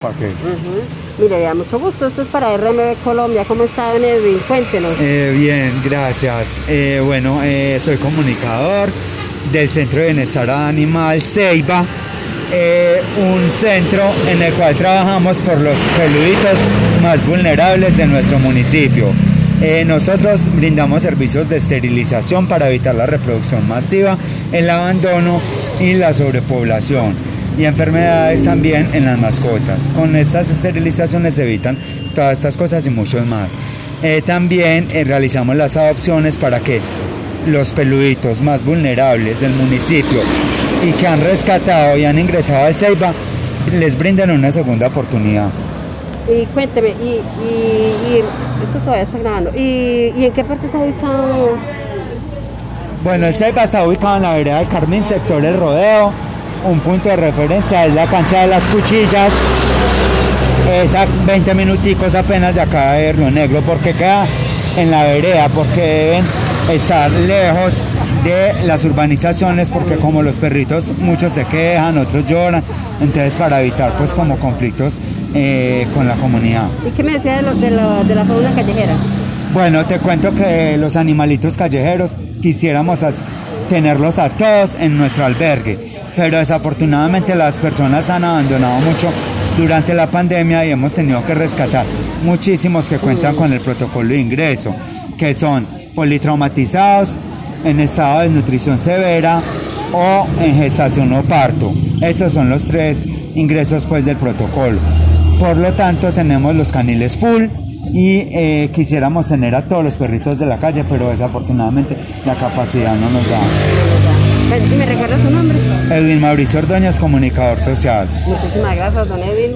¿Para qué? Ujú. Mire, ya mucho gusto. Esto es para RMB Colombia. ¿Cómo está, don Edwin? Cuéntenos. Eh, bien, gracias. Eh, bueno, eh, soy comunicador del Centro de Bienestar Animal Ceiba, un centro en el cual trabajamos por los peluditos más vulnerables de nuestro municipio. Nosotros brindamos servicios de esterilización para evitar la reproducción masiva, el abandono y la sobrepoblación y enfermedades también en las mascotas. Con estas esterilizaciones se evitan todas estas cosas y muchos más. Eh, también eh, realizamos las adopciones para que los peluditos más vulnerables del municipio y que han rescatado y han ingresado al Ceiba les brinden una segunda oportunidad. Y cuénteme, y, y, y esto todavía está grabando. ¿Y, ¿Y en qué parte está ubicado? Bueno, el Ceiba está ubicado en la vereda del Carmen, sector El Rodeo. Un punto de referencia es la cancha de las cuchillas. Es a 20 minuticos apenas de acá de Río Negro porque queda en la vereda, porque deben estar lejos de las urbanizaciones porque como los perritos muchos se quejan, otros lloran, entonces para evitar pues como conflictos eh, con la comunidad. ¿Y qué me decía de, lo, de, lo, de la fauna callejera? Bueno, te cuento que los animalitos callejeros quisiéramos tenerlos a todos en nuestro albergue, pero desafortunadamente las personas han abandonado mucho durante la pandemia y hemos tenido que rescatar muchísimos que cuentan con el protocolo de ingreso, que son politraumatizados, en estado de desnutrición severa o en gestación o parto. Estos son los tres ingresos pues del protocolo. Por lo tanto, tenemos los caniles full y eh, quisiéramos tener a todos los perritos de la calle, pero desafortunadamente la capacidad no nos da. ¿Y me recuerda su nombre? Edwin Mauricio Ordóñez, comunicador social. Muchísimas gracias, don Edwin.